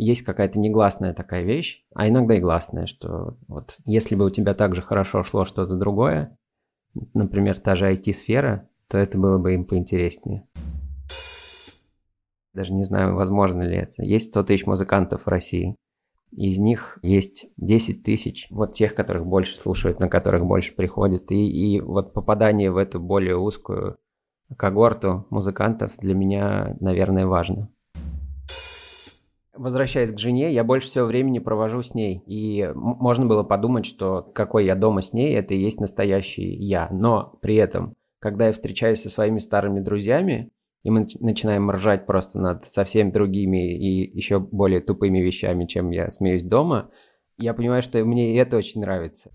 есть какая-то негласная такая вещь, а иногда и гласная, что вот если бы у тебя так же хорошо шло что-то другое, например, та же IT-сфера, то это было бы им поинтереснее. Даже не знаю, возможно ли это. Есть 100 тысяч музыкантов в России. Из них есть 10 тысяч, вот тех, которых больше слушают, на которых больше приходят. И, и вот попадание в эту более узкую когорту музыкантов для меня, наверное, важно. Возвращаясь к жене, я больше всего времени провожу с ней. И можно было подумать, что какой я дома с ней, это и есть настоящий я. Но при этом, когда я встречаюсь со своими старыми друзьями, и мы начинаем ржать просто над совсем другими и еще более тупыми вещами, чем я смеюсь дома, я понимаю, что мне и это очень нравится.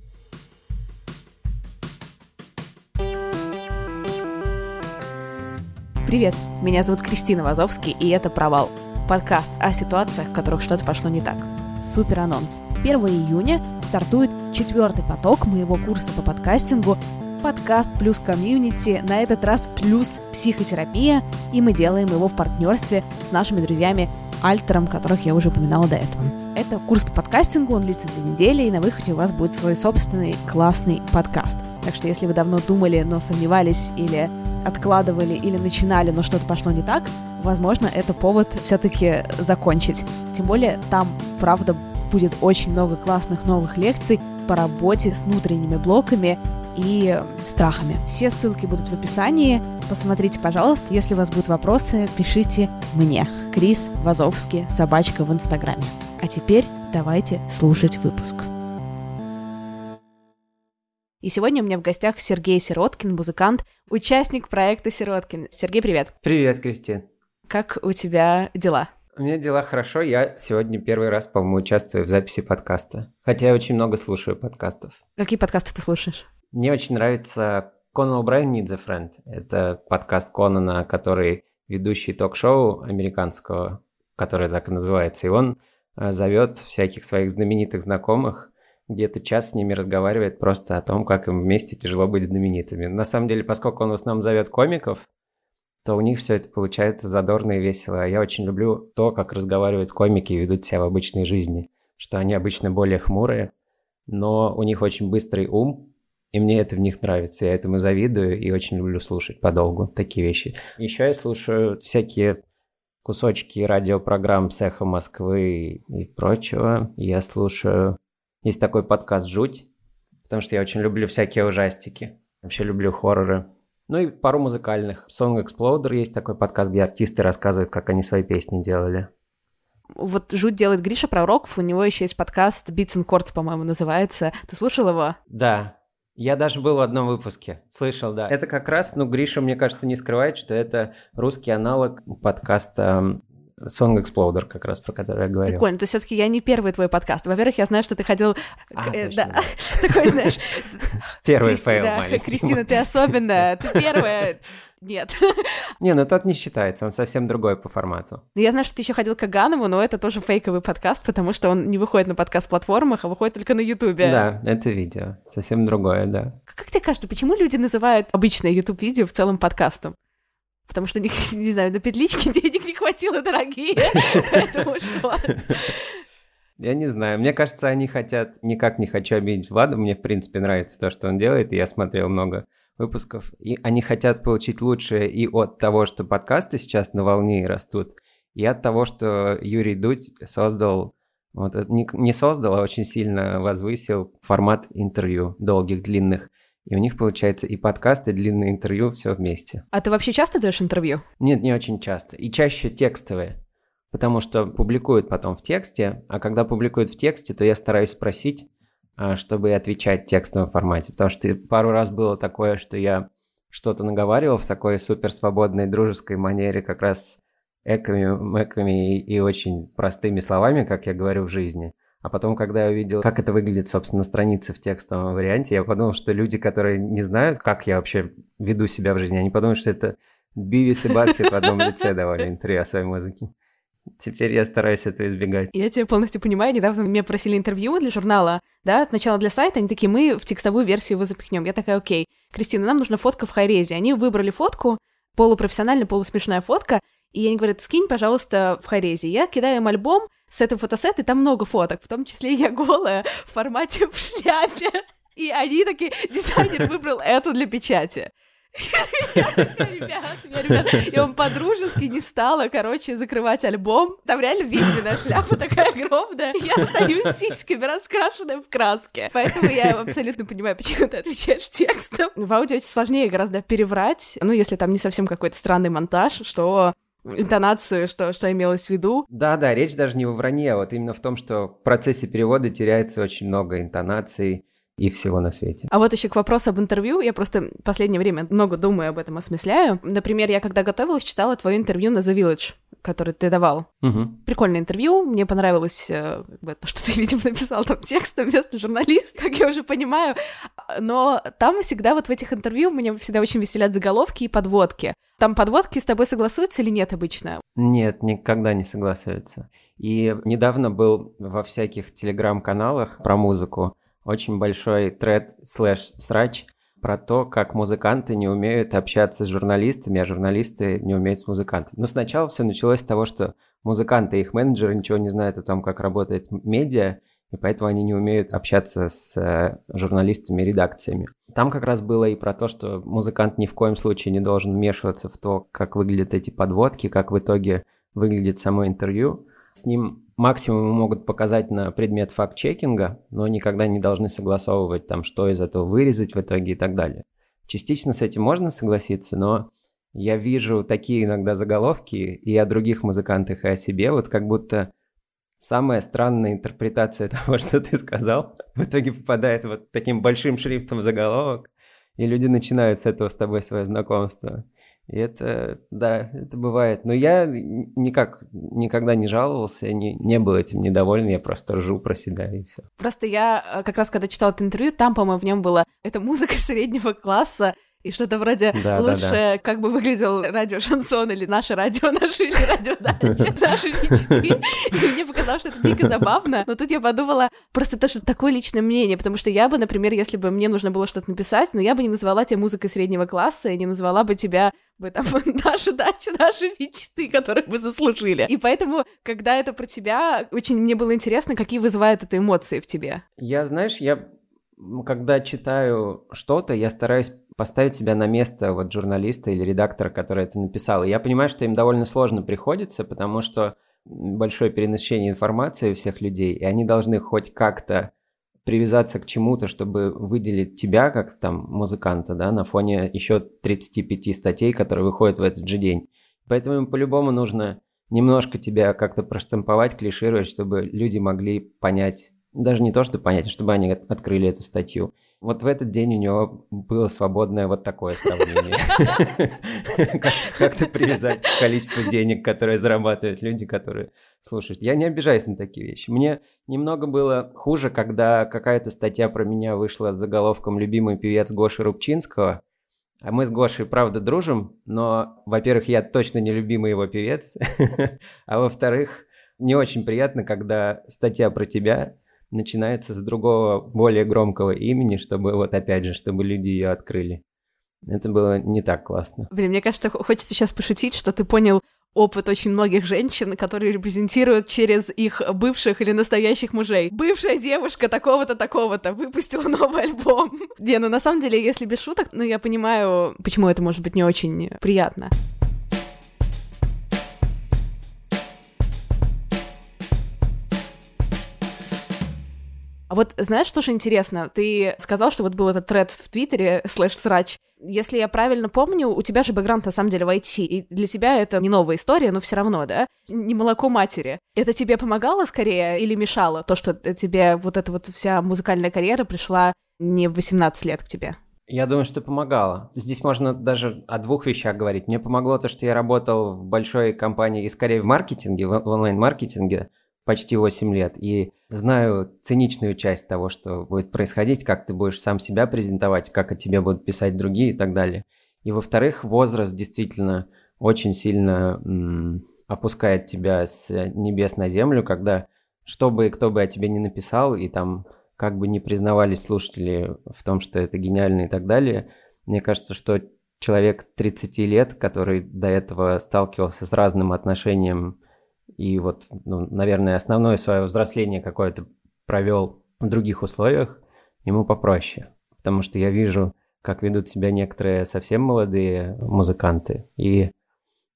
Привет, меня зовут Кристина Вазовский, и это «Провал» – подкаст о ситуациях, в которых что-то пошло не так. Супер анонс. 1 июня стартует четвертый поток моего курса по подкастингу подкаст плюс комьюнити, на этот раз плюс психотерапия, и мы делаем его в партнерстве с нашими друзьями Альтером, которых я уже упоминала до этого. Это курс по подкастингу, он длится две недели, и на выходе у вас будет свой собственный классный подкаст. Так что если вы давно думали, но сомневались или откладывали, или начинали, но что-то пошло не так, возможно, это повод все-таки закончить. Тем более там, правда, будет очень много классных новых лекций по работе с внутренними блоками и страхами. Все ссылки будут в описании. Посмотрите, пожалуйста. Если у вас будут вопросы, пишите мне. Крис Вазовский, собачка в Инстаграме. А теперь давайте слушать выпуск. И сегодня у меня в гостях Сергей Сироткин, музыкант, участник проекта Сироткин. Сергей, привет. Привет, Кристин. Как у тебя дела? У меня дела хорошо. Я сегодня первый раз, по-моему, участвую в записи подкаста. Хотя я очень много слушаю подкастов. Какие подкасты ты слушаешь? Мне очень нравится Конан О'Брайен Needs a Friend. Это подкаст Конана, который ведущий ток-шоу американского, который так и называется. И он э, зовет всяких своих знаменитых знакомых, где-то час с ними разговаривает просто о том, как им вместе тяжело быть знаменитыми. На самом деле, поскольку он в основном зовет комиков, то у них все это получается задорно и весело. Я очень люблю то, как разговаривают комики и ведут себя в обычной жизни, что они обычно более хмурые, но у них очень быстрый ум, и мне это в них нравится. Я этому завидую и очень люблю слушать подолгу такие вещи. Еще я слушаю всякие кусочки радиопрограмм «Эхо Москвы» и прочего. Я слушаю... Есть такой подкаст «Жуть», потому что я очень люблю всякие ужастики. Вообще люблю хорроры. Ну и пару музыкальных. Song Exploder есть такой подкаст, где артисты рассказывают, как они свои песни делали. Вот Жуть делает Гриша Пророков, у него еще есть подкаст Beats and Chords, по-моему, называется. Ты слушал его? Да, я даже был в одном выпуске, слышал, да. Это как раз, ну, Гриша, мне кажется, не скрывает, что это русский аналог подкаста Song Exploder, как раз про который я говорил. Прикольно, то есть все-таки я не первый твой подкаст. Во-первых, я знаю, что ты ходил... А, э, точно, да. Такой, знаешь... Первый fail маленький. Кристина, ты особенная, ты первая нет. Не, ну тот не считается, он совсем другой по формату. Ну, я знаю, что ты еще ходил к Каганову, но это тоже фейковый подкаст, потому что он не выходит на подкаст-платформах, а выходит только на Ютубе. Да, это видео, совсем другое, да. Как тебе кажется, почему люди называют обычное YouTube-видео в целом подкастом? Потому что, не, не знаю, на петличке денег не хватило, дорогие. Поэтому что? Я не знаю. Мне кажется, они хотят... Никак не хочу обидеть Влада. Мне, в принципе, нравится то, что он делает. И я смотрел много выпусков, и они хотят получить лучшее и от того, что подкасты сейчас на волне растут, и от того, что Юрий Дудь создал, вот, не, не создал, а очень сильно возвысил формат интервью долгих, длинных. И у них получается и подкасты, и длинные интервью, все вместе. А ты вообще часто даешь интервью? Нет, не очень часто. И чаще текстовые. Потому что публикуют потом в тексте, а когда публикуют в тексте, то я стараюсь спросить, а, чтобы отвечать в текстовом формате. Потому что пару раз было такое, что я что-то наговаривал в такой супер свободной дружеской манере, как раз эками, мэками и, и очень простыми словами, как я говорю в жизни. А потом, когда я увидел, как это выглядит, собственно, на странице в текстовом варианте, я подумал, что люди, которые не знают, как я вообще веду себя в жизни, они подумают, что это Бивис и Баскет в одном лице давали интервью о своей музыке. Теперь я стараюсь это избегать. Я тебя полностью понимаю. Недавно меня просили интервью для журнала, да, сначала для сайта, они такие, мы в текстовую версию его запихнем. Я такая, окей, Кристина, нам нужна фотка в хайрезе. Они выбрали фотку, полупрофессиональная, полусмешная фотка, и они говорят, скинь, пожалуйста, в хайрезе. Я кидаю им альбом, с этой фотосетой, там много фоток, в том числе я голая в формате в шляпе. И они такие, дизайнер выбрал эту для печати. Я, ребят, я, ребят, я вам по-дружески не стала, короче, закрывать альбом. Там реально видно, шляпа такая огромная. Я стою с сиськами, раскрашенная в краске. Поэтому я абсолютно понимаю, почему ты отвечаешь текстом. В аудио очень сложнее гораздо переврать, ну, если там не совсем какой-то странный монтаж, что интонацию, что, что имелось в виду. Да-да, речь даже не во вранье, а вот именно в том, что в процессе перевода теряется очень много интонаций, и всего на свете. А вот еще к вопросу об интервью. Я просто в последнее время много думаю об этом, осмысляю. Например, я когда готовилась, читала твое интервью на The Village который ты давал. Угу. Прикольное интервью, мне понравилось э, то, что ты, видимо, написал там текстом вместо журналист, как я уже понимаю. Но там всегда вот в этих интервью меня всегда очень веселят заголовки и подводки. Там подводки с тобой согласуются или нет обычно? Нет, никогда не согласуются. И недавно был во всяких телеграм-каналах про музыку очень большой тред слэш срач про то, как музыканты не умеют общаться с журналистами, а журналисты не умеют с музыкантами. Но сначала все началось с того, что музыканты и их менеджеры ничего не знают о том, как работает медиа, и поэтому они не умеют общаться с э, журналистами и редакциями. Там как раз было и про то, что музыкант ни в коем случае не должен вмешиваться в то, как выглядят эти подводки, как в итоге выглядит само интервью. С ним максимум могут показать на предмет факт-чекинга, но никогда не должны согласовывать там, что из этого вырезать в итоге и так далее. Частично с этим можно согласиться, но я вижу такие иногда заголовки и о других музыкантах, и о себе, вот как будто самая странная интерпретация того, что ты сказал, в итоге попадает вот таким большим шрифтом в заголовок, и люди начинают с этого с тобой свое знакомство. И это, да, это бывает. Но я никак, никогда не жаловался, не, не был этим недоволен, я просто ржу про себя и все. Просто я э, как раз, когда читала это интервью, там, по-моему, в нем было это музыка среднего класса, и что-то вроде да, лучше, да, да. как бы выглядел радио Шансон или наше радио, наши или радиодача, наши мечты. И мне показалось, что это дико забавно. Но тут я подумала, просто это же такое личное мнение, потому что я бы, например, если бы мне нужно было что-то написать, но я бы не назвала тебя музыкой среднего класса, и не назвала бы тебя бы там наша дача, наши мечты, которые мы заслужили. И поэтому, когда это про тебя, очень мне было интересно, какие вызывает это эмоции в тебе. Я, знаешь, я когда читаю что-то, я стараюсь поставить себя на место вот журналиста или редактора, который это написал. И я понимаю, что им довольно сложно приходится, потому что большое перенасыщение информации у всех людей, и они должны хоть как-то привязаться к чему-то, чтобы выделить тебя как там музыканта, да, на фоне еще 35 статей, которые выходят в этот же день. Поэтому им по-любому нужно немножко тебя как-то проштамповать, клишировать, чтобы люди могли понять, даже не то, чтобы понять, а чтобы они открыли эту статью. Вот в этот день у него было свободное вот такое ставление. Как-то привязать к количеству денег, которые зарабатывают люди, которые слушают. Я не обижаюсь на такие вещи. Мне немного было хуже, когда какая-то статья про меня вышла с заголовком «Любимый певец Гоши Рубчинского», а мы с Гошей, правда, дружим, но, во-первых, я точно не любимый его певец, а во-вторых, не очень приятно, когда статья про тебя начинается с другого, более громкого имени, чтобы вот опять же, чтобы люди ее открыли. Это было не так классно. Блин, мне кажется, хочется сейчас пошутить, что ты понял опыт очень многих женщин, которые репрезентируют через их бывших или настоящих мужей. Бывшая девушка такого-то, такого-то выпустила новый альбом. Не, ну на самом деле, если без шуток, ну я понимаю, почему это может быть не очень приятно. А вот знаешь, что же интересно? Ты сказал, что вот был этот тред в Твиттере, слэш срач. Если я правильно помню, у тебя же бэкграунд на самом деле в IT, и для тебя это не новая история, но все равно, да? Не молоко матери. Это тебе помогало скорее или мешало то, что тебе вот эта вот вся музыкальная карьера пришла не в 18 лет к тебе? Я думаю, что помогало. Здесь можно даже о двух вещах говорить. Мне помогло то, что я работал в большой компании и скорее в маркетинге, в онлайн-маркетинге, почти 8 лет и знаю циничную часть того, что будет происходить, как ты будешь сам себя презентовать, как о тебе будут писать другие и так далее. И во-вторых, возраст действительно очень сильно м, опускает тебя с небес на землю, когда что бы и кто бы о тебе не написал, и там как бы не признавались слушатели в том, что это гениально и так далее, мне кажется, что человек 30 лет, который до этого сталкивался с разным отношением и вот, ну, наверное, основное свое взросление какое-то провел в других условиях, ему попроще. Потому что я вижу, как ведут себя некоторые совсем молодые музыканты, и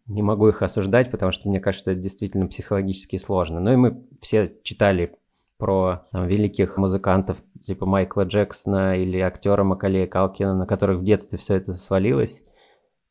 не могу их осуждать, потому что мне кажется, это действительно психологически сложно. Ну и мы все читали про там, великих музыкантов типа Майкла Джексона или актера Макалея Калкина, на которых в детстве все это свалилось,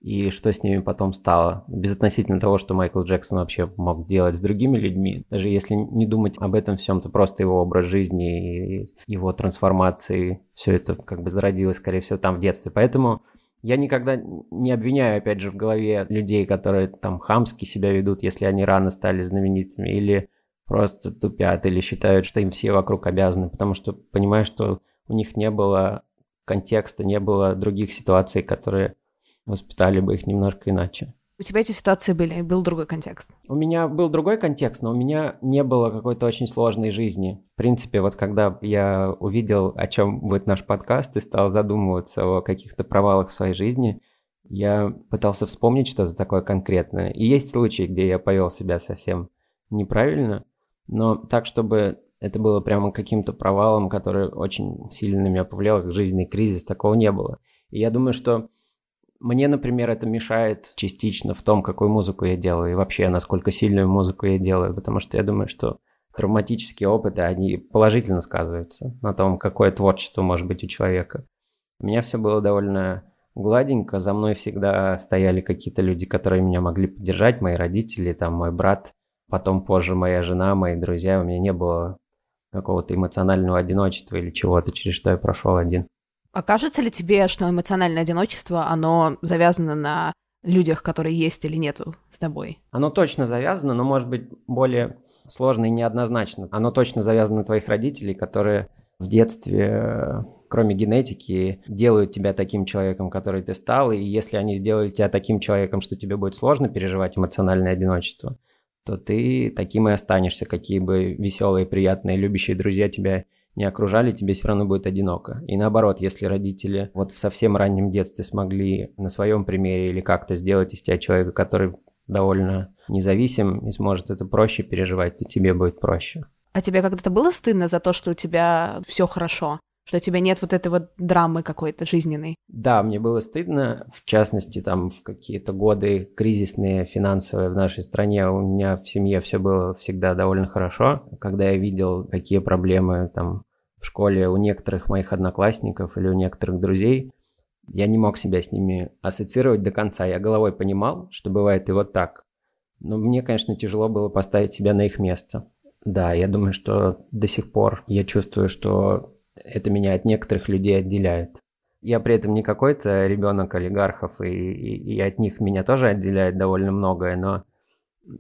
и что с ними потом стало. Безотносительно того, что Майкл Джексон вообще мог делать с другими людьми, даже если не думать об этом всем, то просто его образ жизни и его трансформации, все это как бы зародилось, скорее всего, там в детстве. Поэтому я никогда не обвиняю, опять же, в голове людей, которые там хамски себя ведут, если они рано стали знаменитыми, или просто тупят, или считают, что им все вокруг обязаны, потому что понимаю, что у них не было контекста, не было других ситуаций, которые воспитали бы их немножко иначе. У тебя эти ситуации были, был другой контекст? У меня был другой контекст, но у меня не было какой-то очень сложной жизни. В принципе, вот когда я увидел, о чем будет наш подкаст, и стал задумываться о каких-то провалах в своей жизни, я пытался вспомнить что-то такое конкретное. И есть случаи, где я повел себя совсем неправильно, но так, чтобы это было прямо каким-то провалом, который очень сильно на меня повлиял, как жизненный кризис, такого не было. И я думаю, что мне, например, это мешает частично в том, какую музыку я делаю, и вообще, насколько сильную музыку я делаю, потому что я думаю, что травматические опыты, они положительно сказываются на том, какое творчество может быть у человека. У меня все было довольно гладенько, за мной всегда стояли какие-то люди, которые меня могли поддержать, мои родители, там мой брат, потом позже моя жена, мои друзья, у меня не было какого-то эмоционального одиночества или чего-то, через что я прошел один. А кажется ли тебе, что эмоциональное одиночество, оно завязано на людях, которые есть или нету с тобой? Оно точно завязано, но может быть более сложно и неоднозначно. Оно точно завязано на твоих родителей, которые в детстве, кроме генетики, делают тебя таким человеком, который ты стал, и если они сделали тебя таким человеком, что тебе будет сложно переживать эмоциональное одиночество, то ты таким и останешься, какие бы веселые, приятные, любящие друзья тебя не окружали, тебе все равно будет одиноко. И наоборот, если родители вот в совсем раннем детстве смогли на своем примере или как-то сделать из тебя человека, который довольно независим и сможет это проще переживать, то тебе будет проще. А тебе когда-то было стыдно за то, что у тебя все хорошо? что у тебя нет вот этой вот драмы какой-то жизненной. Да, мне было стыдно, в частности, там в какие-то годы кризисные, финансовые в нашей стране, у меня в семье все было всегда довольно хорошо. Когда я видел, какие проблемы там в школе у некоторых моих одноклассников или у некоторых друзей, я не мог себя с ними ассоциировать до конца. Я головой понимал, что бывает и вот так. Но мне, конечно, тяжело было поставить себя на их место. Да, я думаю, что до сих пор я чувствую, что это меня от некоторых людей отделяет. Я при этом не какой-то ребенок олигархов, и, и, и от них меня тоже отделяет довольно многое, но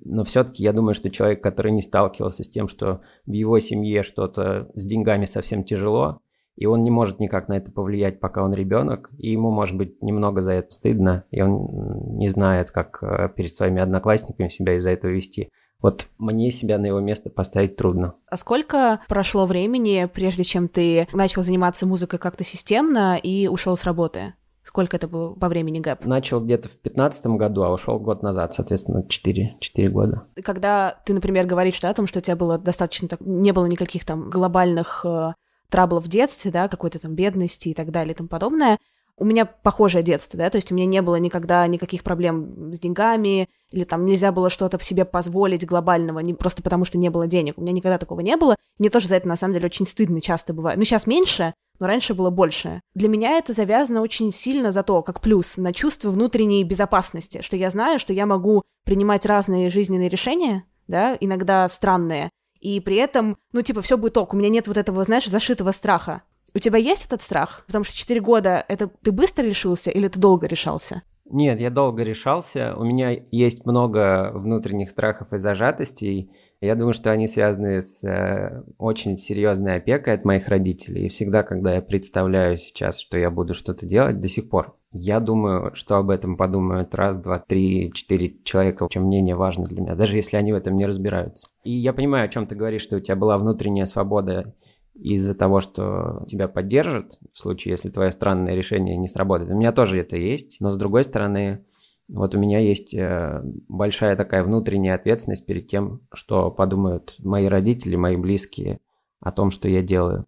но все-таки я думаю, что человек, который не сталкивался с тем, что в его семье что-то с деньгами совсем тяжело, и он не может никак на это повлиять, пока он ребенок, и ему, может быть, немного за это стыдно, и он не знает, как э, перед своими одноклассниками себя из-за этого вести. Вот мне себя на его место поставить трудно. А сколько прошло времени, прежде чем ты начал заниматься музыкой как-то системно и ушел с работы? Сколько это было по времени гэп? Начал где-то в 2015 году, а ушел год назад, соответственно, 4, 4 года. Когда ты, например, говоришь да, о том, что у тебя было достаточно... Не было никаких там глобальных э, траблов в детстве, да, какой-то там бедности и так далее и тому подобное, у меня похожее детство, да, то есть у меня не было никогда никаких проблем с деньгами, или там нельзя было что-то себе позволить глобального, не просто потому что не было денег. У меня никогда такого не было. Мне тоже за это, на самом деле, очень стыдно часто бывает. Ну, сейчас меньше, но раньше было больше. Для меня это завязано очень сильно за то, как плюс, на чувство внутренней безопасности, что я знаю, что я могу принимать разные жизненные решения, да, иногда странные, и при этом, ну, типа, все будет ок, у меня нет вот этого, знаешь, зашитого страха. У тебя есть этот страх? Потому что 4 года это ты быстро решился или ты долго решался? Нет, я долго решался. У меня есть много внутренних страхов и зажатостей. Я думаю, что они связаны с э, очень серьезной опекой от моих родителей. И всегда, когда я представляю сейчас, что я буду что-то делать, до сих пор, я думаю, что об этом подумают раз, два, три, четыре человека, чем мнение важно для меня, даже если они в этом не разбираются. И я понимаю, о чем ты говоришь, что у тебя была внутренняя свобода из-за того, что тебя поддержат, в случае, если твое странное решение не сработает. У меня тоже это есть, но с другой стороны, Вот у меня есть э, большая такая внутренняя ответственность перед тем, что подумают мои родители, мои близкие о том, что я делаю.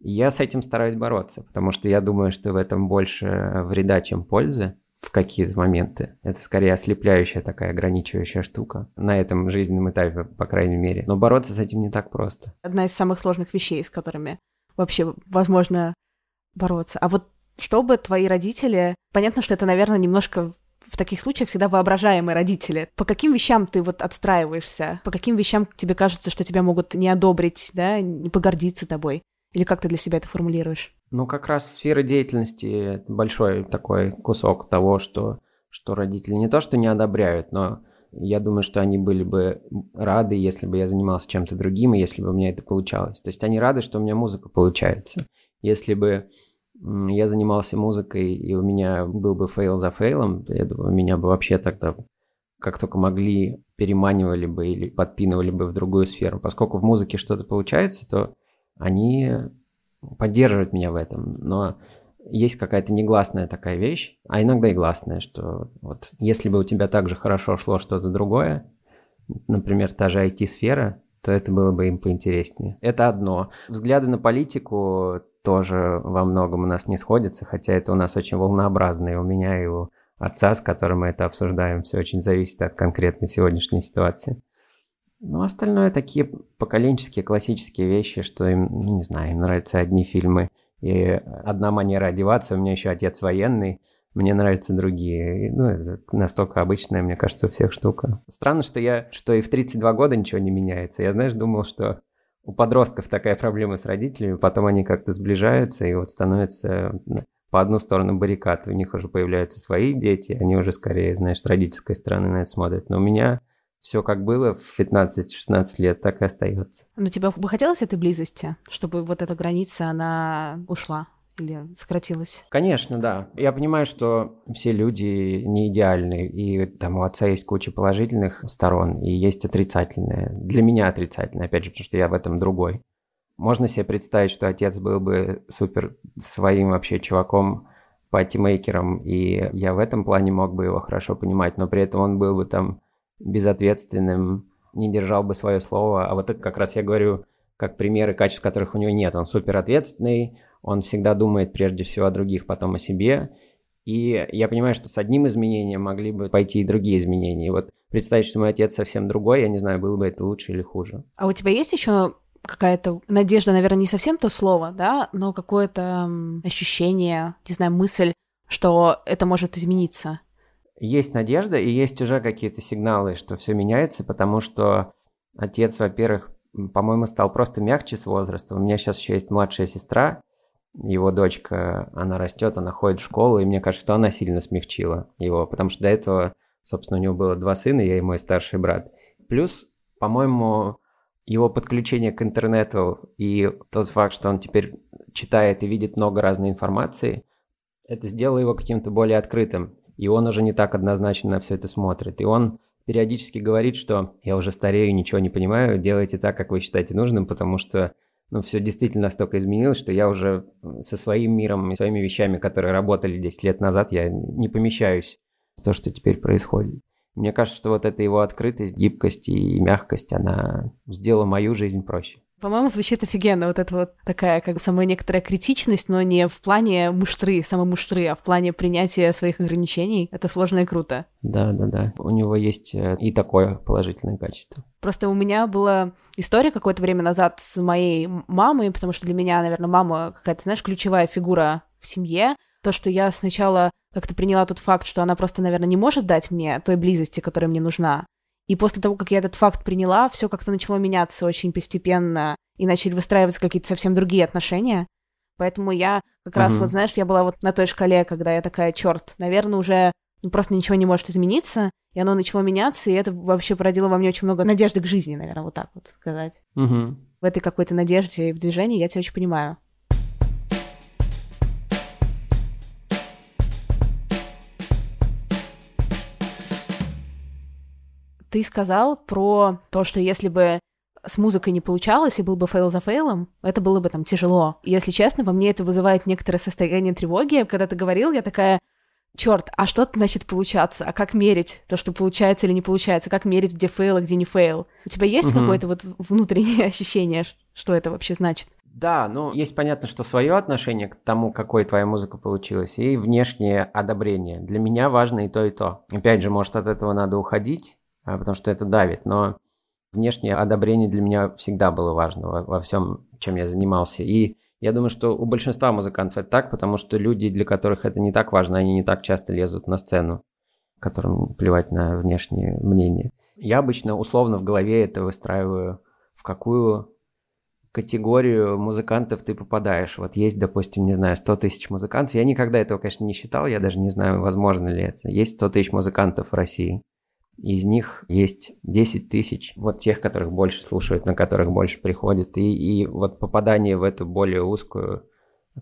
И я с этим стараюсь бороться, потому что я думаю, что в этом больше вреда, чем пользы в какие-то моменты. Это скорее ослепляющая такая ограничивающая штука на этом жизненном этапе, по крайней мере. Но бороться с этим не так просто. Одна из самых сложных вещей, с которыми вообще возможно бороться. А вот чтобы твои родители... Понятно, что это, наверное, немножко в таких случаях всегда воображаемые родители. По каким вещам ты вот отстраиваешься? По каким вещам тебе кажется, что тебя могут не одобрить, да, не погордиться тобой? Или как ты для себя это формулируешь? Ну, как раз сфера деятельности – большой такой кусок того, что, что родители не то что не одобряют, но я думаю, что они были бы рады, если бы я занимался чем-то другим, и если бы у меня это получалось. То есть они рады, что у меня музыка получается. Если бы я занимался музыкой, и у меня был бы fail за fail ом, я думаю, меня бы вообще тогда как только могли, переманивали бы или подпинывали бы в другую сферу. Поскольку в музыке что-то получается, то они поддерживают меня в этом. Но есть какая-то негласная такая вещь, а иногда и гласная, что вот если бы у тебя также хорошо шло что-то другое, например, та же IT-сфера, то это было бы им поинтереснее. Это одно. Взгляды на политику тоже во многом у нас не сходятся, хотя это у нас очень волнообразно, у меня, и у отца, с которым мы это обсуждаем, все очень зависит от конкретной сегодняшней ситуации. Ну, остальное такие поколенческие, классические вещи, что им, ну, не знаю, им нравятся одни фильмы и одна манера одеваться. У меня еще отец военный, мне нравятся другие. Ну, это настолько обычная, мне кажется, у всех штука. Странно, что я, что и в 32 года ничего не меняется. Я, знаешь, думал, что у подростков такая проблема с родителями, потом они как-то сближаются и вот становятся по одну сторону баррикад. У них уже появляются свои дети, они уже скорее, знаешь, с родительской стороны на это смотрят. Но у меня все как было в 15-16 лет, так и остается. Но тебе бы хотелось этой близости, чтобы вот эта граница, она ушла? или сократилось? Конечно, да. Я понимаю, что все люди не идеальны, и там у отца есть куча положительных сторон, и есть отрицательные. Для меня отрицательные, опять же, потому что я в этом другой. Можно себе представить, что отец был бы супер своим вообще чуваком, патимейкером, и я в этом плане мог бы его хорошо понимать, но при этом он был бы там безответственным, не держал бы свое слово. А вот это как раз я говорю как примеры качеств, которых у него нет. Он супер ответственный, он всегда думает прежде всего о других, потом о себе. И я понимаю, что с одним изменением могли бы пойти и другие изменения. И вот представить, что мой отец совсем другой, я не знаю, было бы это лучше или хуже. А у тебя есть еще какая-то надежда, наверное, не совсем то слово, да, но какое-то ощущение, не знаю, мысль, что это может измениться? Есть надежда, и есть уже какие-то сигналы, что все меняется, потому что отец, во-первых, по-моему, стал просто мягче с возрастом. У меня сейчас еще есть младшая сестра, его дочка, она растет, она ходит в школу, и мне кажется, что она сильно смягчила его, потому что до этого, собственно, у него было два сына, я и мой старший брат. Плюс, по-моему, его подключение к интернету и тот факт, что он теперь читает и видит много разной информации, это сделало его каким-то более открытым. И он уже не так однозначно на все это смотрит. И он периодически говорит, что я уже старею, ничего не понимаю, делайте так, как вы считаете нужным, потому что ну, все действительно настолько изменилось, что я уже со своим миром и своими вещами, которые работали 10 лет назад, я не помещаюсь в то, что теперь происходит. Мне кажется, что вот эта его открытость, гибкость и мягкость, она сделала мою жизнь проще. По-моему, звучит офигенно. Вот это вот такая, как самая некоторая критичность, но не в плане муштры, самой муштры, а в плане принятия своих ограничений. Это сложно и круто. Да, да, да. У него есть э, и такое положительное качество. Просто у меня была история какое-то время назад с моей мамой, потому что для меня, наверное, мама какая-то, знаешь, ключевая фигура в семье. То, что я сначала как-то приняла тот факт, что она просто, наверное, не может дать мне той близости, которая мне нужна. И после того, как я этот факт приняла, все как-то начало меняться очень постепенно, и начали выстраиваться какие-то совсем другие отношения. Поэтому я как mm-hmm. раз, вот знаешь, я была вот на той шкале, когда я такая, черт, наверное, уже ну, просто ничего не может измениться, и оно начало меняться, и это вообще породило во мне очень много надежды к жизни, наверное, вот так вот сказать. Mm-hmm. В этой какой-то надежде и в движении я тебя очень понимаю. Ты сказал про то, что если бы с музыкой не получалось, и был бы fail за fail ом, это было бы там тяжело. И, если честно, во мне это вызывает некоторое состояние тревоги. Когда ты говорил, я такая, Черт, а что значит получаться? А как мерить то, что получается или не получается? Как мерить, где fail, а где не fail? У тебя есть угу. какое-то вот внутреннее ощущение, что это вообще значит? Да, ну есть понятно, что свое отношение к тому, какой твоя музыка получилась, и внешнее одобрение. Для меня важно и то, и то. Опять же, может, от этого надо уходить, потому что это давит, но внешнее одобрение для меня всегда было важно во, во всем, чем я занимался. И я думаю, что у большинства музыкантов это так, потому что люди, для которых это не так важно, они не так часто лезут на сцену, которым плевать на внешнее мнение. Я обычно условно в голове это выстраиваю, в какую категорию музыкантов ты попадаешь. Вот есть, допустим, не знаю, 100 тысяч музыкантов. Я никогда этого, конечно, не считал, я даже не знаю, возможно ли это. Есть 100 тысяч музыкантов в России. Из них есть 10 тысяч, вот тех, которых больше слушают, на которых больше приходят. И, и вот попадание в эту более узкую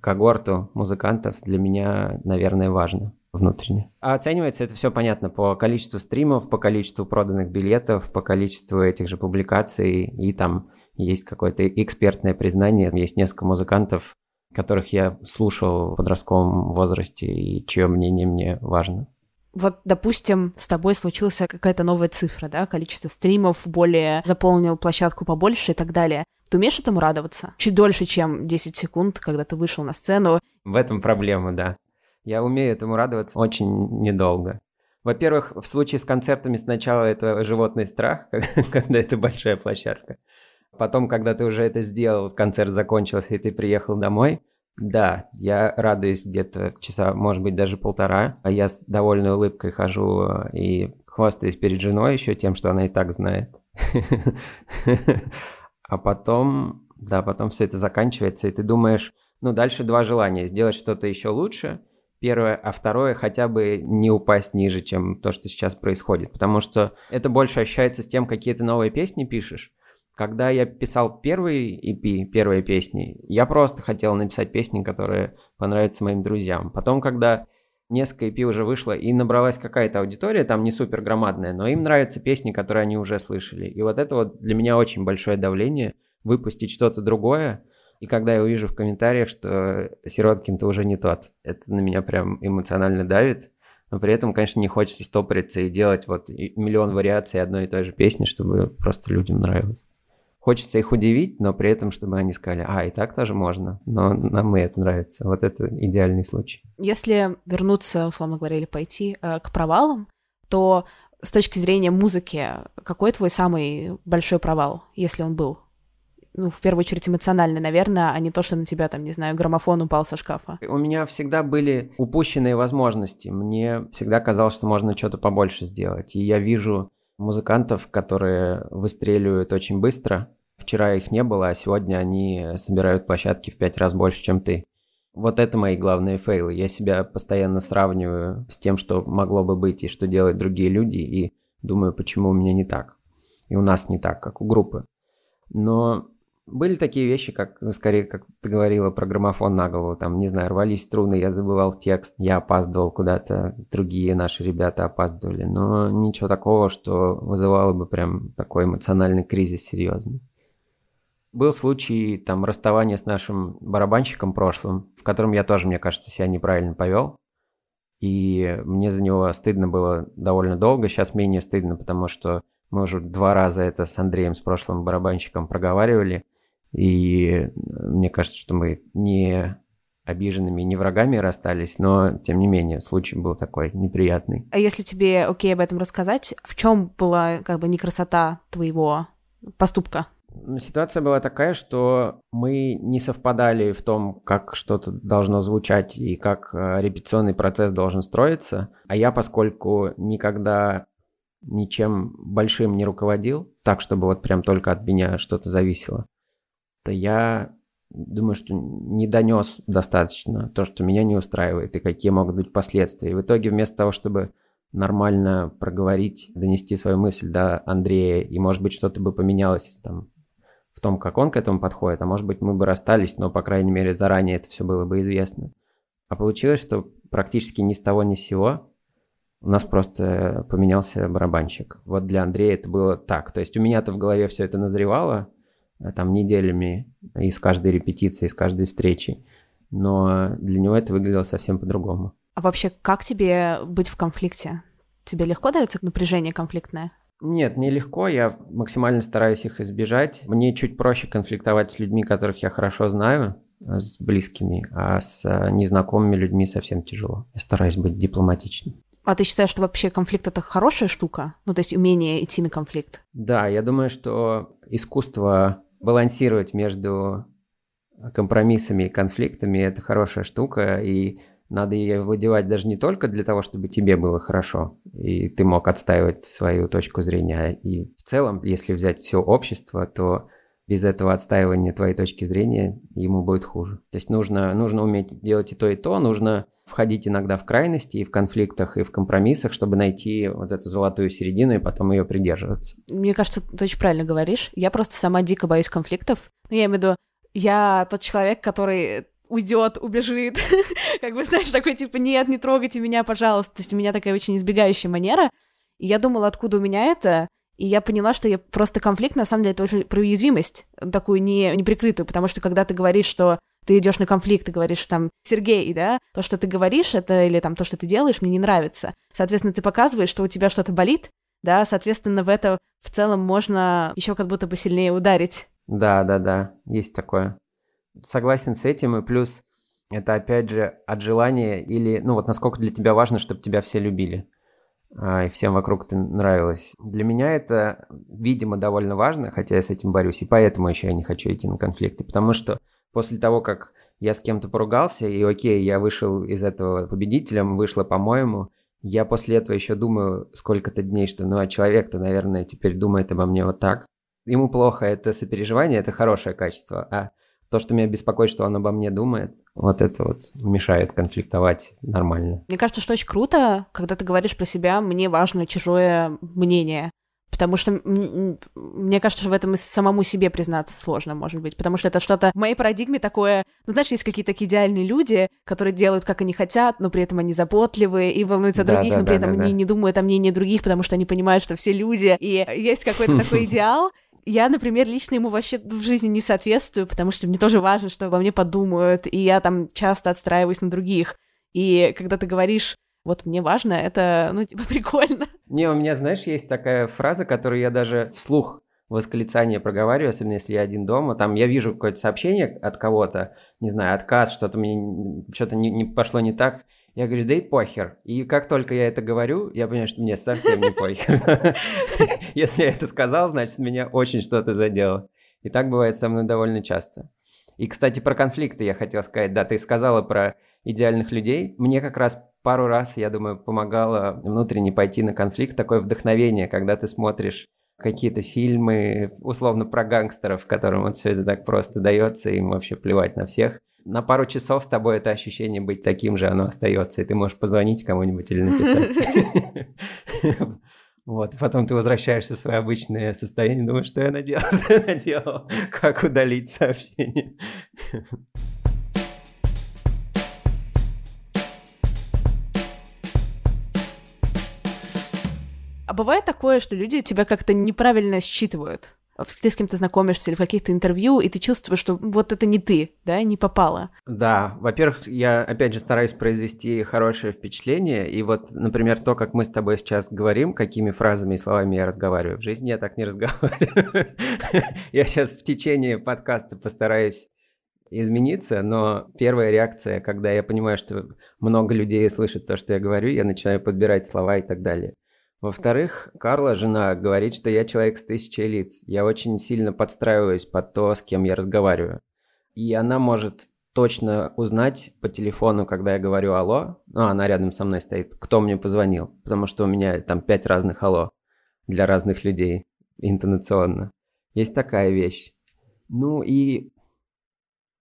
когорту музыкантов для меня, наверное, важно внутренне. А оценивается это все понятно по количеству стримов, по количеству проданных билетов, по количеству этих же публикаций, и там есть какое-то экспертное признание. Есть несколько музыкантов, которых я слушал в подростковом возрасте, и чье мнение мне важно. Вот, допустим, с тобой случилась какая-то новая цифра, да, количество стримов более заполнил площадку побольше и так далее. Ты умеешь этому радоваться? Чуть дольше, чем 10 секунд, когда ты вышел на сцену. В этом проблема, да. Я умею этому радоваться очень недолго. Во-первых, в случае с концертами сначала это животный страх, когда это большая площадка. Потом, когда ты уже это сделал, концерт закончился, и ты приехал домой, да, я радуюсь где-то часа, может быть, даже полтора. А я с довольной улыбкой хожу и хвастаюсь перед женой еще тем, что она и так знает. А потом, да, потом все это заканчивается, и ты думаешь, ну, дальше два желания. Сделать что-то еще лучше, первое, а второе, хотя бы не упасть ниже, чем то, что сейчас происходит. Потому что это больше ощущается с тем, какие ты новые песни пишешь, когда я писал первый EP, первые песни, я просто хотел написать песни, которые понравятся моим друзьям. Потом, когда несколько EP уже вышло и набралась какая-то аудитория, там не супер громадная, но им нравятся песни, которые они уже слышали. И вот это вот для меня очень большое давление выпустить что-то другое. И когда я увижу в комментариях, что Сироткин-то уже не тот, это на меня прям эмоционально давит. Но при этом, конечно, не хочется стопориться и делать вот миллион вариаций одной и той же песни, чтобы просто людям нравилось. Хочется их удивить, но при этом, чтобы они сказали, а, и так тоже можно, но нам и это нравится. Вот это идеальный случай. Если вернуться, условно говоря, или пойти э, к провалам, то с точки зрения музыки, какой твой самый большой провал, если он был? ну, в первую очередь эмоциональный, наверное, а не то, что на тебя, там, не знаю, граммофон упал со шкафа. У меня всегда были упущенные возможности. Мне всегда казалось, что можно что-то побольше сделать. И я вижу музыкантов, которые выстреливают очень быстро. Вчера их не было, а сегодня они собирают площадки в пять раз больше, чем ты. Вот это мои главные фейлы. Я себя постоянно сравниваю с тем, что могло бы быть и что делают другие люди, и думаю, почему у меня не так. И у нас не так, как у группы. Но были такие вещи, как, ну, скорее, как ты говорила, про граммофон на голову. Там, не знаю, рвались струны, я забывал текст, я опаздывал куда-то, другие наши ребята опаздывали. Но ничего такого, что вызывало бы прям такой эмоциональный кризис серьезный. Был случай там расставания с нашим барабанщиком прошлым, в котором я тоже, мне кажется, себя неправильно повел. И мне за него стыдно было довольно долго, сейчас менее стыдно, потому что мы уже два раза это с Андреем, с прошлым барабанщиком проговаривали. И мне кажется, что мы не обиженными, не врагами расстались, но тем не менее случай был такой неприятный. А если тебе окей об этом рассказать, в чем была как бы не красота твоего поступка? Ситуация была такая, что мы не совпадали в том, как что-то должно звучать и как э, репетиционный процесс должен строиться. А я, поскольку никогда ничем большим не руководил, так, чтобы вот прям только от меня что-то зависело, то я думаю, что не донес достаточно то, что меня не устраивает и какие могут быть последствия. И в итоге вместо того, чтобы нормально проговорить, донести свою мысль до Андрея, и, может быть, что-то бы поменялось там в том, как он к этому подходит, а может быть, мы бы расстались, но, по крайней мере, заранее это все было бы известно. А получилось, что практически ни с того ни с сего у нас просто поменялся барабанщик. Вот для Андрея это было так. То есть у меня-то в голове все это назревало, там неделями из каждой репетиции, из каждой встречи. Но для него это выглядело совсем по-другому. А вообще, как тебе быть в конфликте? Тебе легко дается напряжение конфликтное? Нет, нелегко, я максимально стараюсь их избежать. Мне чуть проще конфликтовать с людьми, которых я хорошо знаю, э, с близкими, а с э, незнакомыми людьми совсем тяжело. Я стараюсь быть дипломатичным. А ты считаешь, что вообще конфликт это хорошая штука? Ну, то есть умение идти на конфликт? Да, я думаю, что искусство балансировать между компромиссами и конфликтами это хорошая штука, и надо ее владевать даже не только для того, чтобы тебе было хорошо, и ты мог отстаивать свою точку зрения. И в целом, если взять все общество, то без этого отстаивания твоей точки зрения ему будет хуже. То есть нужно, нужно уметь делать и то, и то, нужно входить иногда в крайности, и в конфликтах, и в компромиссах, чтобы найти вот эту золотую середину и потом ее придерживаться. Мне кажется, ты очень правильно говоришь. Я просто сама дико боюсь конфликтов. Ну, я имею в виду, я тот человек, который уйдет, убежит. как бы, знаешь, такой типа, нет, не трогайте меня, пожалуйста. То есть у меня такая очень избегающая манера. И я думала, откуда у меня это, и я поняла, что я просто конфликт, на самом деле, это очень про уязвимость, такую не, неприкрытую, потому что когда ты говоришь, что ты идешь на конфликт, ты говоришь там, Сергей, да, то, что ты говоришь, это или там то, что ты делаешь, мне не нравится. Соответственно, ты показываешь, что у тебя что-то болит, да, соответственно, в это в целом можно еще как будто бы сильнее ударить. Да, да, да, есть такое. Согласен с этим, и плюс это опять же от желания или, ну вот насколько для тебя важно, чтобы тебя все любили и всем вокруг ты нравилось. Для меня это, видимо, довольно важно, хотя я с этим борюсь, и поэтому еще я не хочу идти на конфликты, потому что после того, как я с кем-то поругался, и окей, я вышел из этого победителем, вышло по-моему, я после этого еще думаю сколько-то дней, что ну а человек-то, наверное, теперь думает обо мне вот так. Ему плохо, это сопереживание, это хорошее качество, а то, что меня беспокоит, что он обо мне думает, вот это вот мешает конфликтовать нормально. Мне кажется, что очень круто, когда ты говоришь про себя, мне важно чужое мнение. Потому что мне кажется, что в этом и самому себе признаться сложно, может быть. Потому что это что-то в моей парадигме такое... Ну, знаешь, есть какие-то такие идеальные люди, которые делают, как они хотят, но при этом они заботливые и волнуются о да, других, да, но при да, этом да, они да. не думают о мнении других, потому что они понимают, что все люди. И есть какой-то такой идеал, я, например, лично ему вообще в жизни не соответствую, потому что мне тоже важно, что обо мне подумают, и я там часто отстраиваюсь на других. И когда ты говоришь, вот мне важно, это, ну, типа, прикольно. Не, у меня, знаешь, есть такая фраза, которую я даже вслух восклицание проговариваю, особенно если я один дома, там я вижу какое-то сообщение от кого-то, не знаю, отказ, что-то мне, что-то не, не пошло не так, я говорю, да и похер. И как только я это говорю, я понимаю, что мне совсем не похер. Если я это сказал, значит, меня очень что-то задело. И так бывает со мной довольно часто. И, кстати, про конфликты я хотел сказать. Да, ты сказала про идеальных людей. Мне как раз пару раз, я думаю, помогало внутренне пойти на конфликт. Такое вдохновение, когда ты смотришь какие-то фильмы, условно, про гангстеров, которым вот все это так просто дается, им вообще плевать на всех на пару часов с тобой это ощущение быть таким же, оно остается, и ты можешь позвонить кому-нибудь или написать. Вот, потом ты возвращаешься в свое обычное состояние, думаешь, что я наделал, что я наделал, как удалить сообщение. А бывает такое, что люди тебя как-то неправильно считывают? Ты с кем-то знакомишься или в каких-то интервью, и ты чувствуешь, что вот это не ты, да, не попало. Да, во-первых, я, опять же, стараюсь произвести хорошее впечатление, и вот, например, то, как мы с тобой сейчас говорим, какими фразами и словами я разговариваю, в жизни я так не разговариваю. Я сейчас в течение подкаста постараюсь измениться, но первая реакция, когда я понимаю, что много людей слышат то, что я говорю, я начинаю подбирать слова и так далее. Во-вторых, Карла, жена, говорит, что я человек с тысячей лиц. Я очень сильно подстраиваюсь под то, с кем я разговариваю. И она может точно узнать по телефону, когда я говорю «алло», ну, она рядом со мной стоит, кто мне позвонил, потому что у меня там пять разных «алло» для разных людей интонационно. Есть такая вещь. Ну и,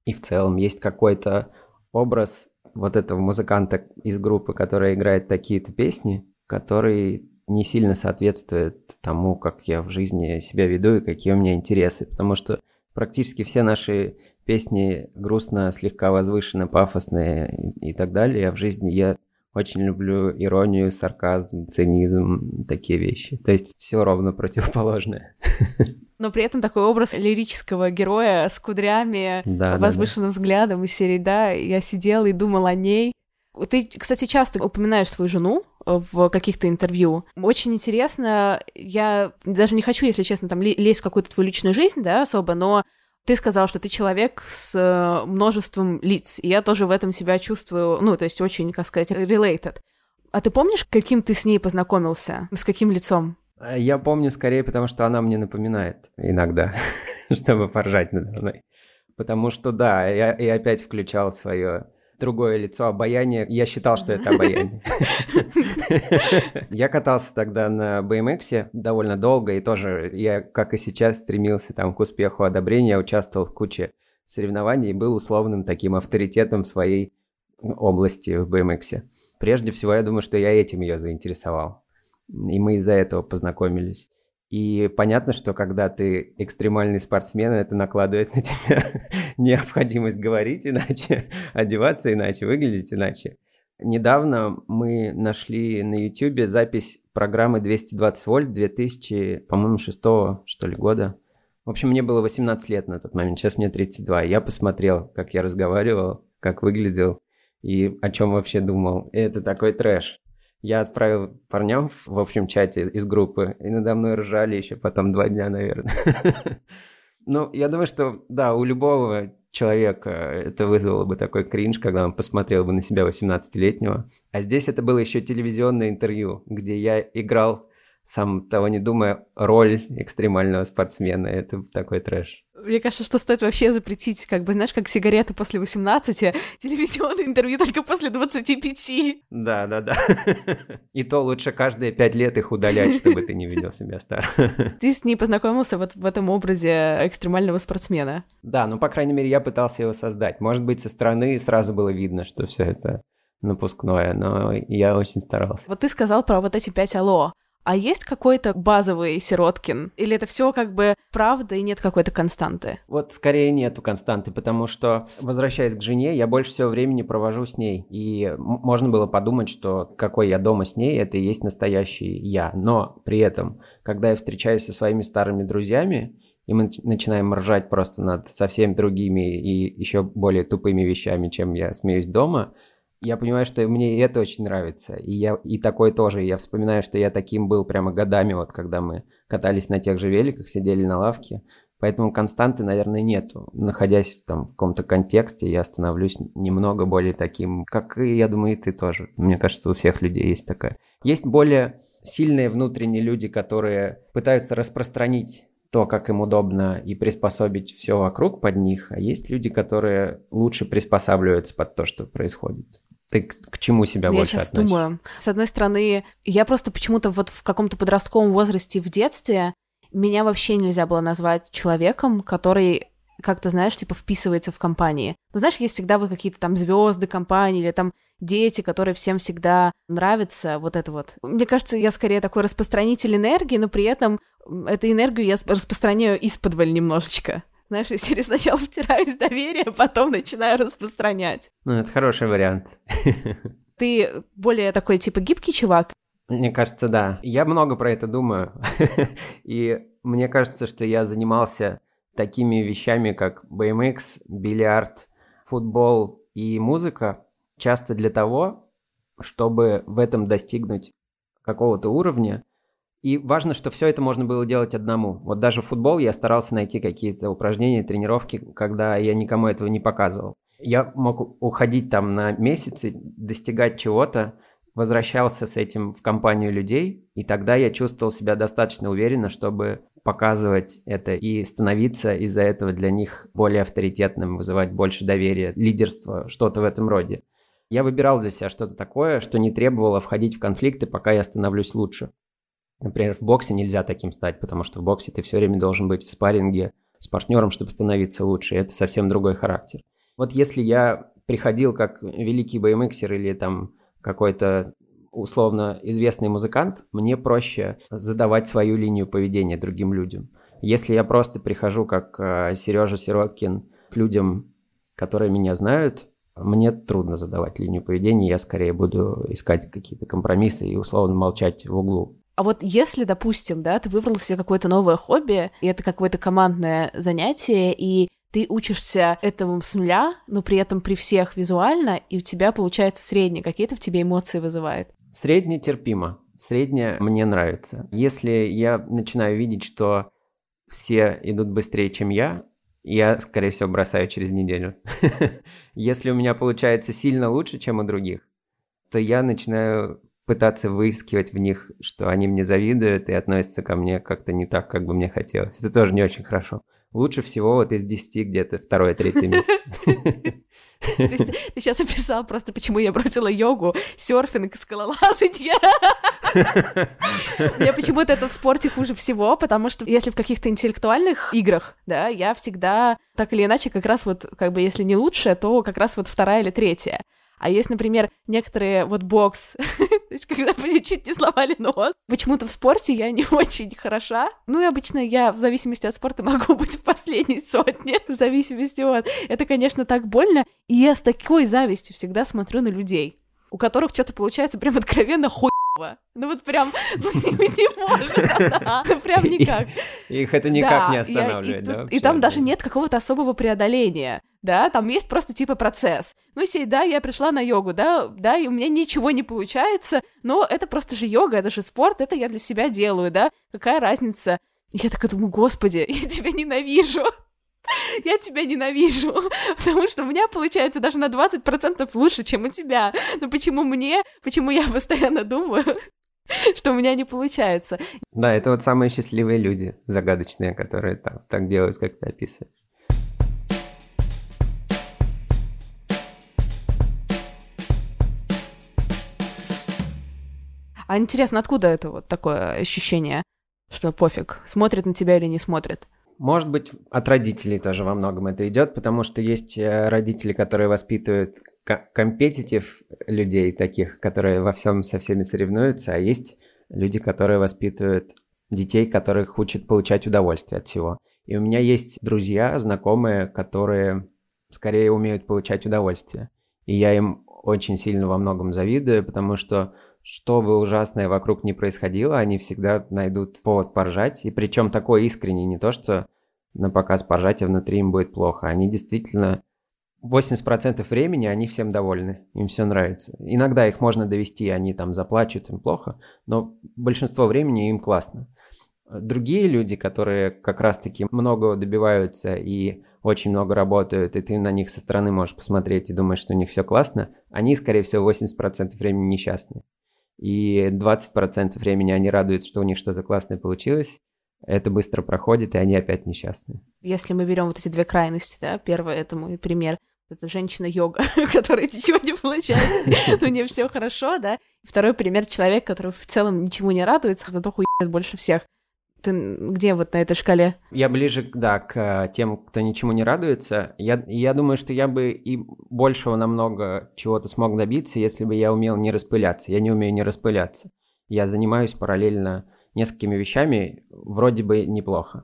и в целом есть какой-то образ вот этого музыканта из группы, который играет такие-то песни, который не сильно соответствует тому, как я в жизни себя веду и какие у меня интересы, потому что практически все наши песни грустно, слегка возвышенно, пафосные и, и так далее, а в жизни я очень люблю иронию, сарказм, цинизм, такие вещи. То есть все ровно противоположное. Но при этом такой образ лирического героя с кудрями, да, возвышенным да, да. взглядом из серии «Да, я сидела и думала о ней», Ты, кстати, часто упоминаешь свою жену в каких-то интервью. Очень интересно, я даже не хочу, если честно, там лезть в какую-то твою личную жизнь, да, особо, но ты сказал, что ты человек с э, множеством лиц, и я тоже в этом себя чувствую, ну, то есть очень, как сказать, related. А ты помнишь, каким ты с ней познакомился? С каким лицом? Э, я помню скорее, потому что она мне напоминает иногда, чтобы поржать надо мной. Потому что, да, я, я опять включал свое другое лицо обаяние. Я считал, что это обаяние. Я катался тогда на BMX довольно долго, и тоже я, как и сейчас, стремился там к успеху, одобрения, участвовал в куче соревнований и был условным таким авторитетом в своей области в BMX. Прежде всего, я думаю, что я этим ее заинтересовал. И мы из-за этого познакомились. И понятно, что когда ты экстремальный спортсмен, это накладывает на тебя необходимость говорить иначе, одеваться иначе, выглядеть иначе. Недавно мы нашли на YouTube запись программы 220 вольт 2000, по-моему, 6 что ли года. В общем, мне было 18 лет на тот момент, сейчас мне 32. Я посмотрел, как я разговаривал, как выглядел и о чем вообще думал. И это такой трэш. Я отправил парням в общем чате из группы, и надо мной ржали еще потом два дня, наверное. Ну, я думаю, что, да, у любого человека это вызвало бы такой кринж, когда он посмотрел бы на себя 18-летнего. А здесь это было еще телевизионное интервью, где я играл сам того не думая, роль экстремального спортсмена. Это такой трэш. Мне кажется, что стоит вообще запретить, как бы, знаешь, как сигареты после 18, телевизионное интервью только после 25. Да, да, да. И то лучше каждые пять лет их удалять, чтобы ты не видел себя старым. Ты с ней познакомился вот в этом образе экстремального спортсмена. Да, ну, по крайней мере, я пытался его создать. Может быть, со стороны сразу было видно, что все это напускное, но я очень старался. Вот ты сказал про вот эти пять алло. А есть какой-то базовый Сироткин? Или это все как бы правда и нет какой-то константы? Вот скорее нету константы, потому что, возвращаясь к жене, я больше всего времени провожу с ней. И можно было подумать, что какой я дома с ней, это и есть настоящий я. Но при этом, когда я встречаюсь со своими старыми друзьями, и мы начинаем ржать просто над совсем другими и еще более тупыми вещами, чем я смеюсь дома – я понимаю, что мне это очень нравится. И я и такой тоже. Я вспоминаю, что я таким был прямо годами, вот когда мы катались на тех же великах, сидели на лавке. Поэтому константы, наверное, нету. Находясь там в каком-то контексте, я становлюсь немного более таким, как и, я думаю, и ты тоже. Мне кажется, у всех людей есть такая. Есть более сильные внутренние люди, которые пытаются распространить то, как им удобно, и приспособить все вокруг под них, а есть люди, которые лучше приспосабливаются под то, что происходит. Ты к, чему себя я больше сейчас относишь? думаю. С одной стороны, я просто почему-то вот в каком-то подростковом возрасте в детстве меня вообще нельзя было назвать человеком, который как то знаешь, типа вписывается в компании. Ну, знаешь, есть всегда вот какие-то там звезды компании или там дети, которые всем всегда нравятся, вот это вот. Мне кажется, я скорее такой распространитель энергии, но при этом эту энергию я распространяю из-под немножечко. Знаешь, я серии сначала втираюсь доверие, а потом начинаю распространять. Ну, это хороший вариант. Ты более такой, типа, гибкий чувак? Мне кажется, да. Я много про это думаю. И мне кажется, что я занимался такими вещами, как BMX, бильярд, футбол и музыка, часто для того, чтобы в этом достигнуть какого-то уровня, и важно, что все это можно было делать одному. Вот даже в футбол я старался найти какие-то упражнения, тренировки, когда я никому этого не показывал. Я мог уходить там на месяцы, достигать чего-то, возвращался с этим в компанию людей, и тогда я чувствовал себя достаточно уверенно, чтобы показывать это и становиться из-за этого для них более авторитетным, вызывать больше доверия, лидерства, что-то в этом роде. Я выбирал для себя что-то такое, что не требовало входить в конфликты, пока я становлюсь лучше. Например, в боксе нельзя таким стать, потому что в боксе ты все время должен быть в спарринге с партнером, чтобы становиться лучше. Это совсем другой характер. Вот если я приходил как великий BMXер или там какой-то условно известный музыкант, мне проще задавать свою линию поведения другим людям. Если я просто прихожу как э, Сережа Сироткин к людям, которые меня знают, мне трудно задавать линию поведения, я скорее буду искать какие-то компромиссы и условно молчать в углу. А вот если, допустим, да, ты выбрал себе какое-то новое хобби, и это какое-то командное занятие, и ты учишься этому с нуля, но при этом при всех визуально, и у тебя получается среднее. Какие-то в тебе эмоции вызывает? Среднее терпимо. Среднее мне нравится. Если я начинаю видеть, что все идут быстрее, чем я, я, скорее всего, бросаю через неделю. Если у меня получается сильно лучше, чем у других, то я начинаю пытаться выискивать в них, что они мне завидуют и относятся ко мне как-то не так, как бы мне хотелось. Это тоже не очень хорошо. Лучше всего вот из 10 где-то второе, третье место. То есть ты сейчас описал просто, почему я бросила йогу, серфинг, скалолазание. Мне почему-то это в спорте хуже всего, потому что если в каких-то интеллектуальных играх, да, я всегда так или иначе как раз вот, как бы, если не лучшая, то как раз вот вторая или третья. А есть, например, некоторые вот бокс, когда мне чуть не сломали нос. Почему-то в спорте я не очень хороша. Ну и обычно я в зависимости от спорта могу быть в последней сотне, в зависимости от... Это, конечно, так больно. И я с такой завистью всегда смотрю на людей, у которых что-то получается прям откровенно хуй ну вот прям, ну не, не может она, ну прям никак. Их это никак да, не останавливает, я, и, да? Тут, и там даже нет какого-то особого преодоления, да, там есть просто типа процесс. Ну, если, да, я пришла на йогу, да, да, и у меня ничего не получается, но это просто же йога, это же спорт, это я для себя делаю, да, какая разница? Я такая думаю, господи, я тебя ненавижу я тебя ненавижу, потому что у меня получается даже на 20% лучше, чем у тебя. Но почему мне, почему я постоянно думаю, что у меня не получается? Да, это вот самые счастливые люди, загадочные, которые так, так делают, как ты описываешь. А интересно, откуда это вот такое ощущение, что пофиг, смотрит на тебя или не смотрит? Может быть, от родителей тоже во многом это идет, потому что есть э, родители, которые воспитывают компетитив людей таких, которые во всем со всеми соревнуются, а есть люди, которые воспитывают детей, которых учат получать удовольствие от всего. И у меня есть друзья, знакомые, которые скорее умеют получать удовольствие. И я им очень сильно во многом завидую, потому что что бы ужасное вокруг не происходило, они всегда найдут повод поржать. И причем такой искренний, не то что на показ поржать, а внутри им будет плохо. Они действительно 80% времени они всем довольны, им все нравится. Иногда их можно довести, они там заплачут, им плохо, но большинство времени им классно. Другие люди, которые как раз-таки много добиваются и очень много работают, и ты на них со стороны можешь посмотреть и думать, что у них все классно, они, скорее всего, 80% времени несчастны и 20% времени они радуются, что у них что-то классное получилось, это быстро проходит, и они опять несчастны. Если мы берем вот эти две крайности, да, первый это мой пример, это женщина-йога, которой ничего не получается, но не все хорошо, да. Второй пример человек, который в целом ничего не радуется, зато хует больше всех. Ты где вот на этой шкале? Я ближе, да, к э, тем, кто ничему не радуется. Я, я думаю, что я бы и большего намного чего-то смог добиться, если бы я умел не распыляться. Я не умею не распыляться. Я занимаюсь параллельно несколькими вещами, вроде бы неплохо.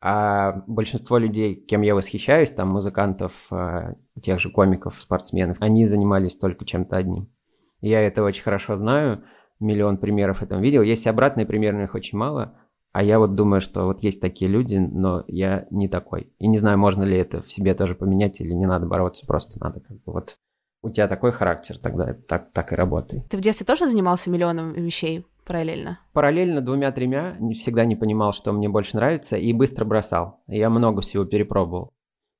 А большинство людей, кем я восхищаюсь, там музыкантов, э, тех же комиков, спортсменов, они занимались только чем-то одним. Я это очень хорошо знаю, миллион примеров этого видел. Есть обратные примеры, их очень мало – а я вот думаю, что вот есть такие люди, но я не такой. И не знаю, можно ли это в себе тоже поменять или не надо бороться, просто надо как бы вот... У тебя такой характер, тогда так, так и работай. Ты в детстве тоже занимался миллионом вещей параллельно? Параллельно двумя-тремя, не всегда не понимал, что мне больше нравится, и быстро бросал. Я много всего перепробовал.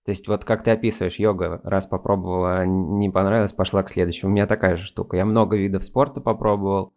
То есть вот как ты описываешь, йога, раз попробовала, не понравилось, пошла к следующему. У меня такая же штука. Я много видов спорта попробовал,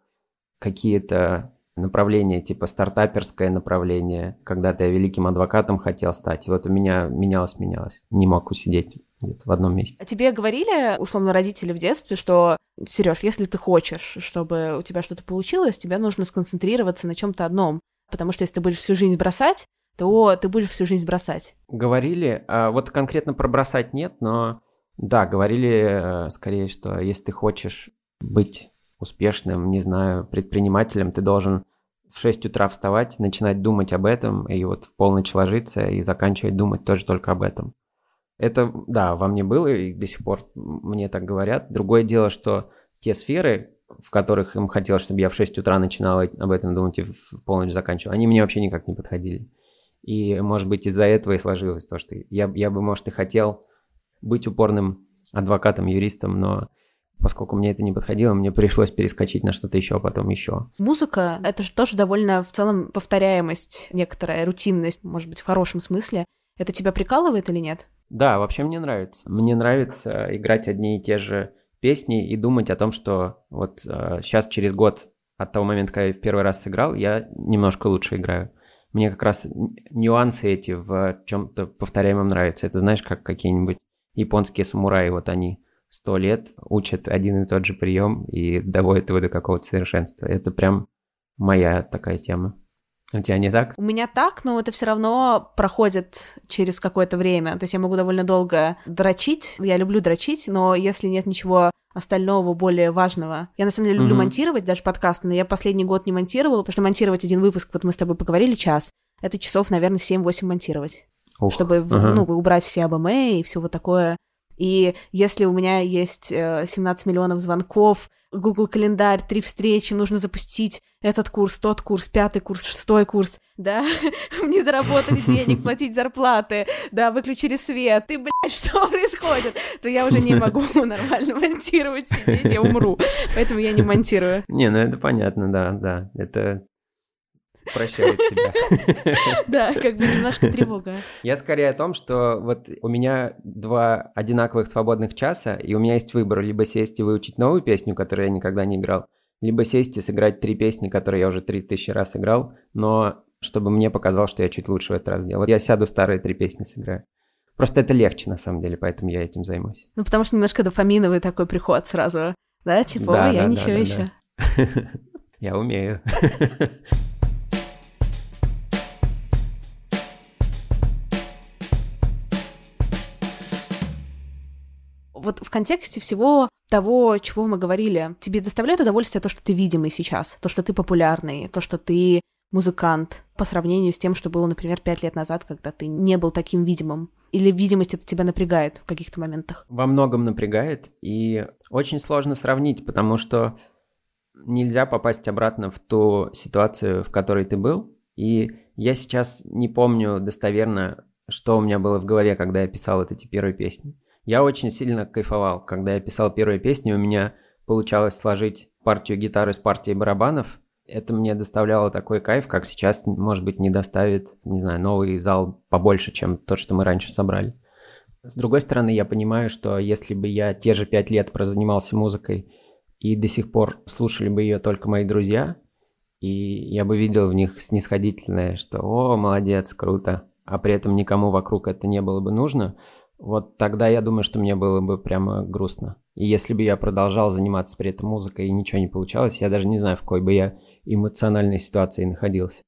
какие-то направление, типа стартаперское направление. Когда-то я великим адвокатом хотел стать, и вот у меня менялось-менялось. Не мог усидеть где-то в одном месте. А тебе говорили, условно, родители в детстве, что, Сереж, если ты хочешь, чтобы у тебя что-то получилось, тебе нужно сконцентрироваться на чем-то одном. Потому что если ты будешь всю жизнь бросать, то ты будешь всю жизнь бросать. Говорили, а вот конкретно про бросать нет, но да, говорили э, скорее, что если ты хочешь быть успешным, не знаю, предпринимателем, ты должен в 6 утра вставать, начинать думать об этом, и вот в полночь ложиться и заканчивать думать тоже только об этом. Это, да, во мне было, и до сих пор мне так говорят. Другое дело, что те сферы, в которых им хотелось, чтобы я в 6 утра начинал об этом думать и в полночь заканчивал, они мне вообще никак не подходили. И, может быть, из-за этого и сложилось то, что я, я бы, может, и хотел быть упорным адвокатом, юристом, но поскольку мне это не подходило, мне пришлось перескочить на что-то еще, а потом еще. Музыка — это же тоже довольно в целом повторяемость, некоторая рутинность, может быть, в хорошем смысле. Это тебя прикалывает или нет? Да, вообще мне нравится. Мне нравится играть одни и те же песни и думать о том, что вот э, сейчас через год от того момента, когда я в первый раз сыграл, я немножко лучше играю. Мне как раз нюансы эти в чем-то повторяемом нравятся. Это знаешь, как какие-нибудь японские самураи, вот они сто лет учат один и тот же прием и доводят его до какого-то совершенства. Это прям моя такая тема. У тебя не так? У меня так, но это все равно проходит через какое-то время. То есть я могу довольно долго дрочить. Я люблю дрочить, но если нет ничего остального более важного. Я на самом деле люблю mm-hmm. монтировать даже подкасты, но я последний год не монтировала, потому что монтировать один выпуск, вот мы с тобой поговорили час, это часов, наверное, 7-8 монтировать. Ух, чтобы ага. ну, убрать все АБМ и все вот такое. И если у меня есть 17 э, миллионов звонков, Google календарь, три встречи, нужно запустить этот курс, тот курс, пятый курс, шестой курс, да, не заработали денег, платить зарплаты, да, выключили свет, и, блядь, что происходит? То я уже не могу нормально монтировать, сидеть, я умру, поэтому я не монтирую. Не, ну это понятно, да, да, это прощает тебя. Да, как бы немножко тревога. Я скорее о том, что вот у меня два одинаковых свободных часа, и у меня есть выбор либо сесть и выучить новую песню, которую я никогда не играл, либо сесть и сыграть три песни, которые я уже три тысячи раз играл, но чтобы мне показалось, что я чуть лучше в этот раз делал. Вот я сяду старые три песни сыграю. Просто это легче, на самом деле, поэтому я этим займусь. Ну, потому что немножко дофаминовый такой приход сразу, да? Типа, да, я да, ничего да, еще. Да. Я умею. вот в контексте всего того, чего мы говорили, тебе доставляет удовольствие то, что ты видимый сейчас, то, что ты популярный, то, что ты музыкант по сравнению с тем, что было, например, пять лет назад, когда ты не был таким видимым? Или видимость это тебя напрягает в каких-то моментах? Во многом напрягает, и очень сложно сравнить, потому что нельзя попасть обратно в ту ситуацию, в которой ты был. И я сейчас не помню достоверно, что у меня было в голове, когда я писал вот эти первые песни. Я очень сильно кайфовал, когда я писал первые песни, у меня получалось сложить партию гитары с партией барабанов. Это мне доставляло такой кайф, как сейчас, может быть, не доставит, не знаю, новый зал побольше, чем тот, что мы раньше собрали. С другой стороны, я понимаю, что если бы я те же пять лет прозанимался музыкой и до сих пор слушали бы ее только мои друзья, и я бы видел в них снисходительное, что «О, молодец, круто», а при этом никому вокруг это не было бы нужно – вот тогда я думаю, что мне было бы прямо грустно. И если бы я продолжал заниматься при этом музыкой и ничего не получалось, я даже не знаю, в какой бы я эмоциональной ситуации находился.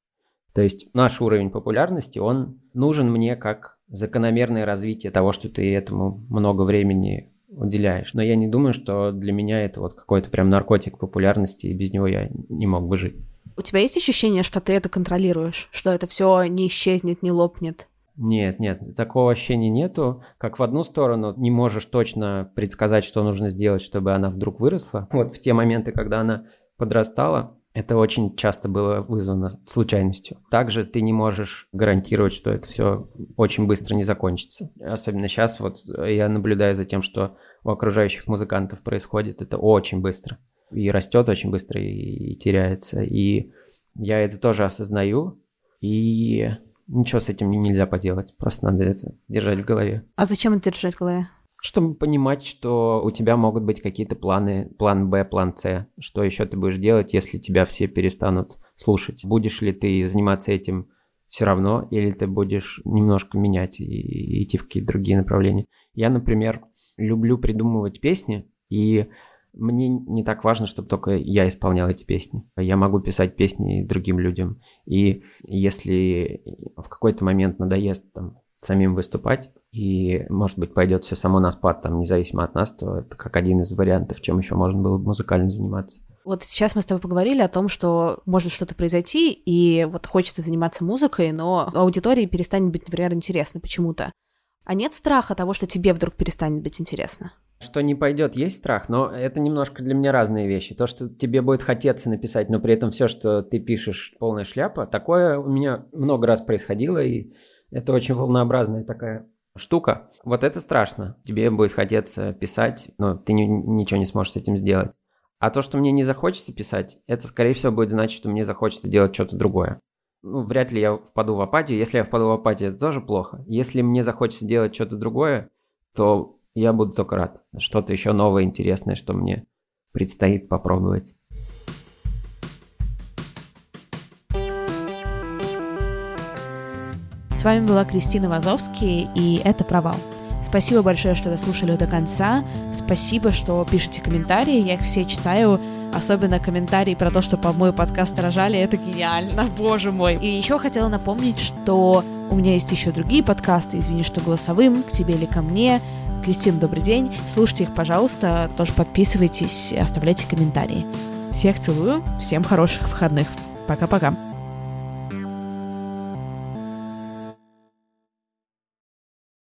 То есть наш уровень популярности, он нужен мне как закономерное развитие того, что ты этому много времени уделяешь. Но я не думаю, что для меня это вот какой-то прям наркотик популярности, и без него я не мог бы жить. У тебя есть ощущение, что ты это контролируешь, что это все не исчезнет, не лопнет? Нет, нет, такого ощущения нету. Как в одну сторону не можешь точно предсказать, что нужно сделать, чтобы она вдруг выросла. Вот в те моменты, когда она подрастала, это очень часто было вызвано случайностью. Также ты не можешь гарантировать, что это все очень быстро не закончится. Особенно сейчас вот я наблюдаю за тем, что у окружающих музыкантов происходит это очень быстро. И растет очень быстро, и, и теряется. И я это тоже осознаю. И ничего с этим нельзя поделать. Просто надо это держать в голове. А зачем это держать в голове? Чтобы понимать, что у тебя могут быть какие-то планы, план Б, план С. Что еще ты будешь делать, если тебя все перестанут слушать? Будешь ли ты заниматься этим все равно, или ты будешь немножко менять и, и идти в какие-то другие направления? Я, например, люблю придумывать песни, и мне не так важно, чтобы только я исполнял эти песни. Я могу писать песни другим людям. И если в какой-то момент надоест там, самим выступать, и, может быть, пойдет все само на спад, там, независимо от нас, то это как один из вариантов, чем еще можно было бы музыкально заниматься. Вот сейчас мы с тобой поговорили о том, что может что-то произойти, и вот хочется заниматься музыкой, но аудитории перестанет быть, например, интересно почему-то. А нет страха того, что тебе вдруг перестанет быть интересно? Что не пойдет, есть страх, но это немножко для меня разные вещи. То, что тебе будет хотеться написать, но при этом все, что ты пишешь, полная шляпа, такое у меня много раз происходило, и это очень волнообразная такая штука. Вот это страшно. Тебе будет хотеться писать, но ты ни, ничего не сможешь с этим сделать. А то, что мне не захочется писать, это, скорее всего, будет значить, что мне захочется делать что-то другое. Ну, вряд ли я впаду в апатию. Если я впаду в апатию, это тоже плохо. Если мне захочется делать что-то другое, то я буду только рад. Что-то еще новое, интересное, что мне предстоит попробовать. С вами была Кристина Вазовский, и это «Провал». Спасибо большое, что дослушали до конца. Спасибо, что пишете комментарии. Я их все читаю. Особенно комментарии про то, что по мой подкаст рожали. Это гениально, боже мой. И еще хотела напомнить, что у меня есть еще другие подкасты. Извини, что голосовым, к тебе или ко мне. Кристина, добрый день. Слушайте их, пожалуйста, тоже подписывайтесь, оставляйте комментарии. Всех целую, всем хороших выходных. Пока-пока.